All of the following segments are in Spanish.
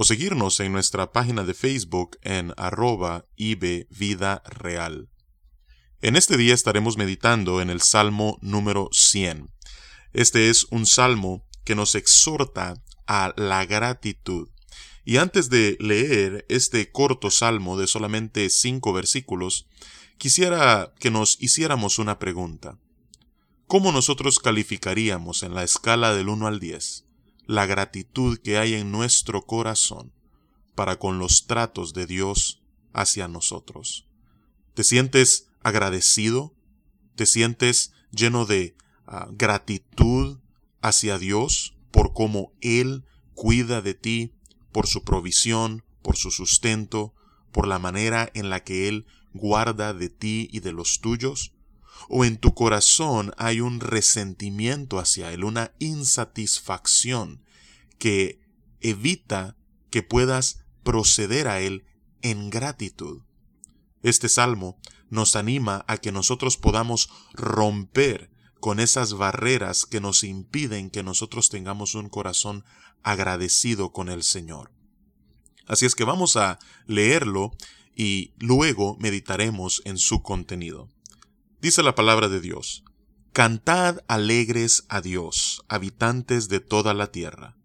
o seguirnos en nuestra página de Facebook en arroba Vida Real. En este día estaremos meditando en el Salmo número 100. Este es un salmo que nos exhorta a la gratitud. Y antes de leer este corto salmo de solamente cinco versículos, quisiera que nos hiciéramos una pregunta. ¿Cómo nosotros calificaríamos en la escala del 1 al 10 la gratitud que hay en nuestro corazón para con los tratos de Dios hacia nosotros. ¿Te sientes agradecido? ¿Te sientes lleno de ah, gratitud hacia Dios por cómo Él cuida de ti, por su provisión, por su sustento, por la manera en la que Él guarda de ti y de los tuyos? O en tu corazón hay un resentimiento hacia Él, una insatisfacción que evita que puedas proceder a Él en gratitud. Este salmo nos anima a que nosotros podamos romper con esas barreras que nos impiden que nosotros tengamos un corazón agradecido con el Señor. Así es que vamos a leerlo y luego meditaremos en su contenido. Dice la palabra de Dios, Cantad alegres a Dios, habitantes de toda la tierra.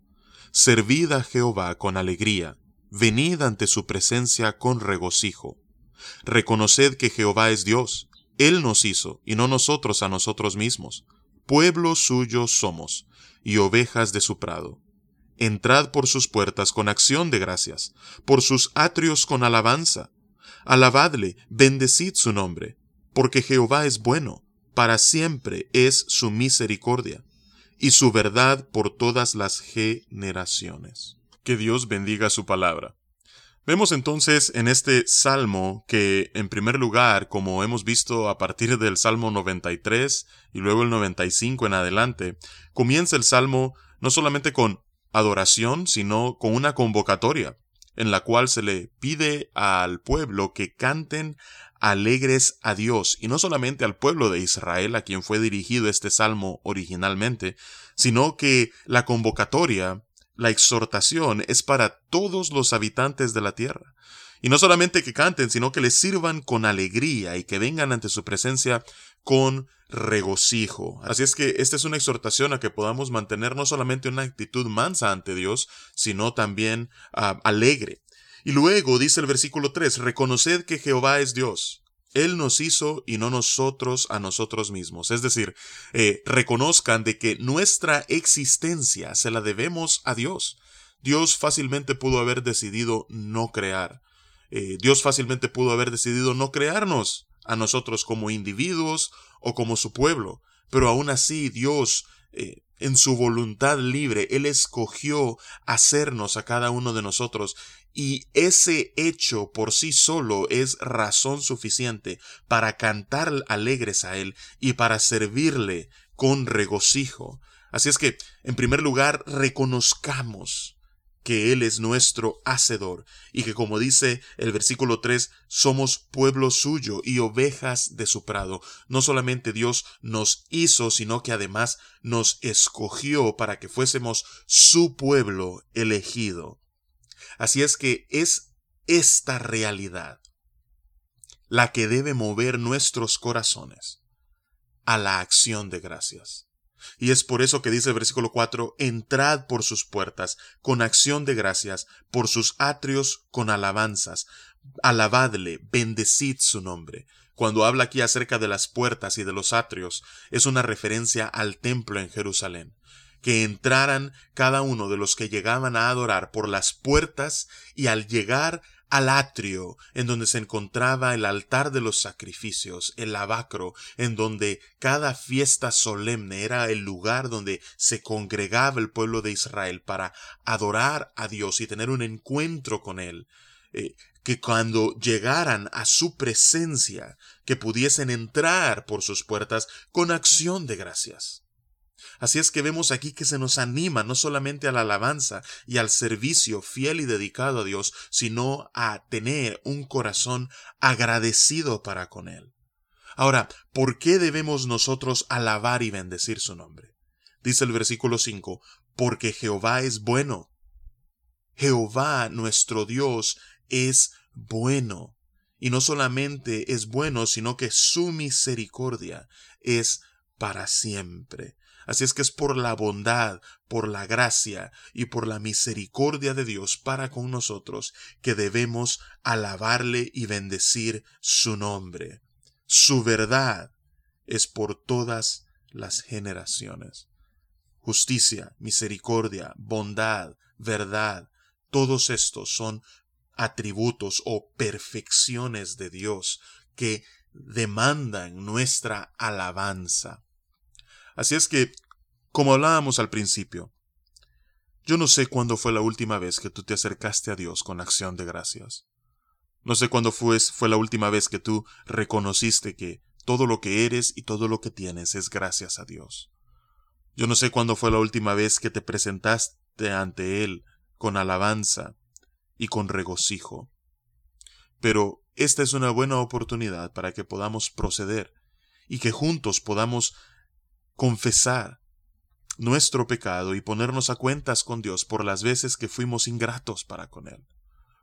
Servid a Jehová con alegría, venid ante su presencia con regocijo. Reconoced que Jehová es Dios, Él nos hizo, y no nosotros a nosotros mismos. Pueblo suyo somos, y ovejas de su prado. Entrad por sus puertas con acción de gracias, por sus atrios con alabanza. Alabadle, bendecid su nombre porque Jehová es bueno, para siempre es su misericordia, y su verdad por todas las generaciones. Que Dios bendiga su palabra. Vemos entonces en este salmo que, en primer lugar, como hemos visto a partir del Salmo 93 y luego el 95 en adelante, comienza el salmo no solamente con adoración, sino con una convocatoria, en la cual se le pide al pueblo que canten alegres a Dios, y no solamente al pueblo de Israel a quien fue dirigido este salmo originalmente, sino que la convocatoria, la exhortación es para todos los habitantes de la tierra. Y no solamente que canten, sino que les sirvan con alegría y que vengan ante su presencia con regocijo. Así es que esta es una exhortación a que podamos mantener no solamente una actitud mansa ante Dios, sino también ah, alegre. Y luego dice el versículo 3, reconoced que Jehová es Dios. Él nos hizo y no nosotros a nosotros mismos. Es decir, eh, reconozcan de que nuestra existencia se la debemos a Dios. Dios fácilmente pudo haber decidido no crear. Eh, Dios fácilmente pudo haber decidido no crearnos a nosotros como individuos o como su pueblo. Pero aún así Dios eh, en su voluntad libre, Él escogió hacernos a cada uno de nosotros y ese hecho por sí solo es razón suficiente para cantar alegres a Él y para servirle con regocijo. Así es que, en primer lugar, reconozcamos que Él es nuestro Hacedor, y que como dice el versículo 3, somos pueblo suyo y ovejas de su prado. No solamente Dios nos hizo, sino que además nos escogió para que fuésemos su pueblo elegido. Así es que es esta realidad la que debe mover nuestros corazones a la acción de gracias. Y es por eso que dice el versículo 4, entrad por sus puertas con acción de gracias, por sus atrios con alabanzas, alabadle, bendecid su nombre. Cuando habla aquí acerca de las puertas y de los atrios, es una referencia al templo en Jerusalén que entraran cada uno de los que llegaban a adorar por las puertas y al llegar al atrio en donde se encontraba el altar de los sacrificios, el lavacro, en donde cada fiesta solemne era el lugar donde se congregaba el pueblo de Israel para adorar a Dios y tener un encuentro con Él. eh, que cuando llegaran a su presencia, que pudiesen entrar por sus puertas con acción de gracias. Así es que vemos aquí que se nos anima no solamente a la alabanza y al servicio fiel y dedicado a Dios, sino a tener un corazón agradecido para con Él. Ahora, ¿por qué debemos nosotros alabar y bendecir su nombre? Dice el versículo 5, porque Jehová es bueno. Jehová nuestro Dios es bueno. Y no solamente es bueno, sino que su misericordia es para siempre. Así es que es por la bondad, por la gracia y por la misericordia de Dios para con nosotros que debemos alabarle y bendecir su nombre. Su verdad es por todas las generaciones. Justicia, misericordia, bondad, verdad, todos estos son atributos o perfecciones de Dios que demandan nuestra alabanza. Así es que, como hablábamos al principio, yo no sé cuándo fue la última vez que tú te acercaste a Dios con acción de gracias. No sé cuándo fue, fue la última vez que tú reconociste que todo lo que eres y todo lo que tienes es gracias a Dios. Yo no sé cuándo fue la última vez que te presentaste ante Él con alabanza y con regocijo. Pero esta es una buena oportunidad para que podamos proceder y que juntos podamos confesar nuestro pecado y ponernos a cuentas con Dios por las veces que fuimos ingratos para con Él,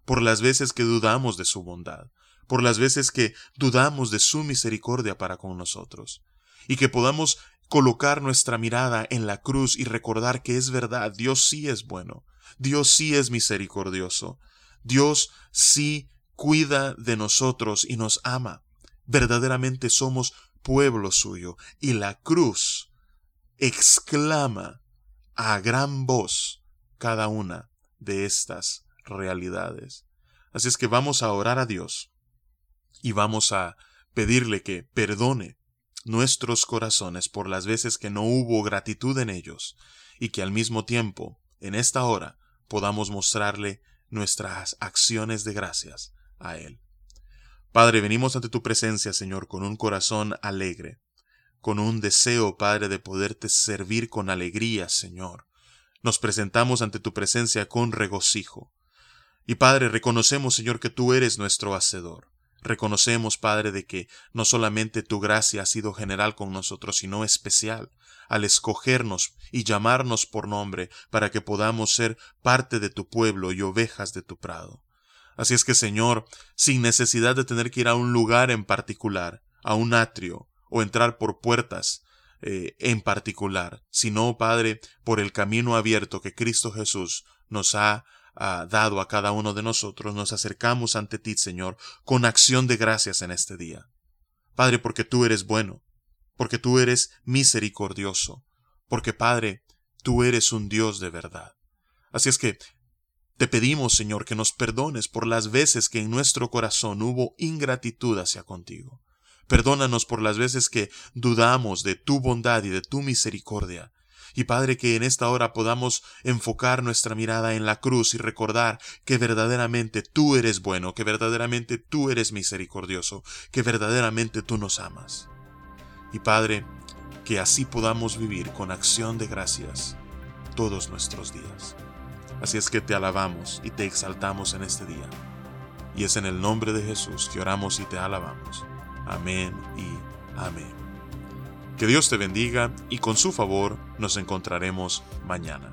por las veces que dudamos de su bondad, por las veces que dudamos de su misericordia para con nosotros, y que podamos colocar nuestra mirada en la cruz y recordar que es verdad, Dios sí es bueno, Dios sí es misericordioso, Dios sí cuida de nosotros y nos ama. Verdaderamente somos pueblo suyo, y la cruz exclama a gran voz cada una de estas realidades. Así es que vamos a orar a Dios y vamos a pedirle que perdone nuestros corazones por las veces que no hubo gratitud en ellos y que al mismo tiempo, en esta hora, podamos mostrarle nuestras acciones de gracias a Él. Padre, venimos ante tu presencia, Señor, con un corazón alegre, con un deseo, Padre, de poderte servir con alegría, Señor. Nos presentamos ante tu presencia con regocijo. Y Padre, reconocemos, Señor, que tú eres nuestro Hacedor. Reconocemos, Padre, de que no solamente tu gracia ha sido general con nosotros, sino especial, al escogernos y llamarnos por nombre para que podamos ser parte de tu pueblo y ovejas de tu prado. Así es que, Señor, sin necesidad de tener que ir a un lugar en particular, a un atrio, o entrar por puertas eh, en particular, sino, Padre, por el camino abierto que Cristo Jesús nos ha dado a cada uno de nosotros, nos acercamos ante ti, Señor, con acción de gracias en este día. Padre, porque tú eres bueno, porque tú eres misericordioso, porque, Padre, tú eres un Dios de verdad. Así es que te pedimos, Señor, que nos perdones por las veces que en nuestro corazón hubo ingratitud hacia contigo. Perdónanos por las veces que dudamos de tu bondad y de tu misericordia. Y Padre, que en esta hora podamos enfocar nuestra mirada en la cruz y recordar que verdaderamente tú eres bueno, que verdaderamente tú eres misericordioso, que verdaderamente tú nos amas. Y Padre, que así podamos vivir con acción de gracias todos nuestros días. Así es que te alabamos y te exaltamos en este día. Y es en el nombre de Jesús que oramos y te alabamos. Amén y amén. Que Dios te bendiga y con su favor nos encontraremos mañana.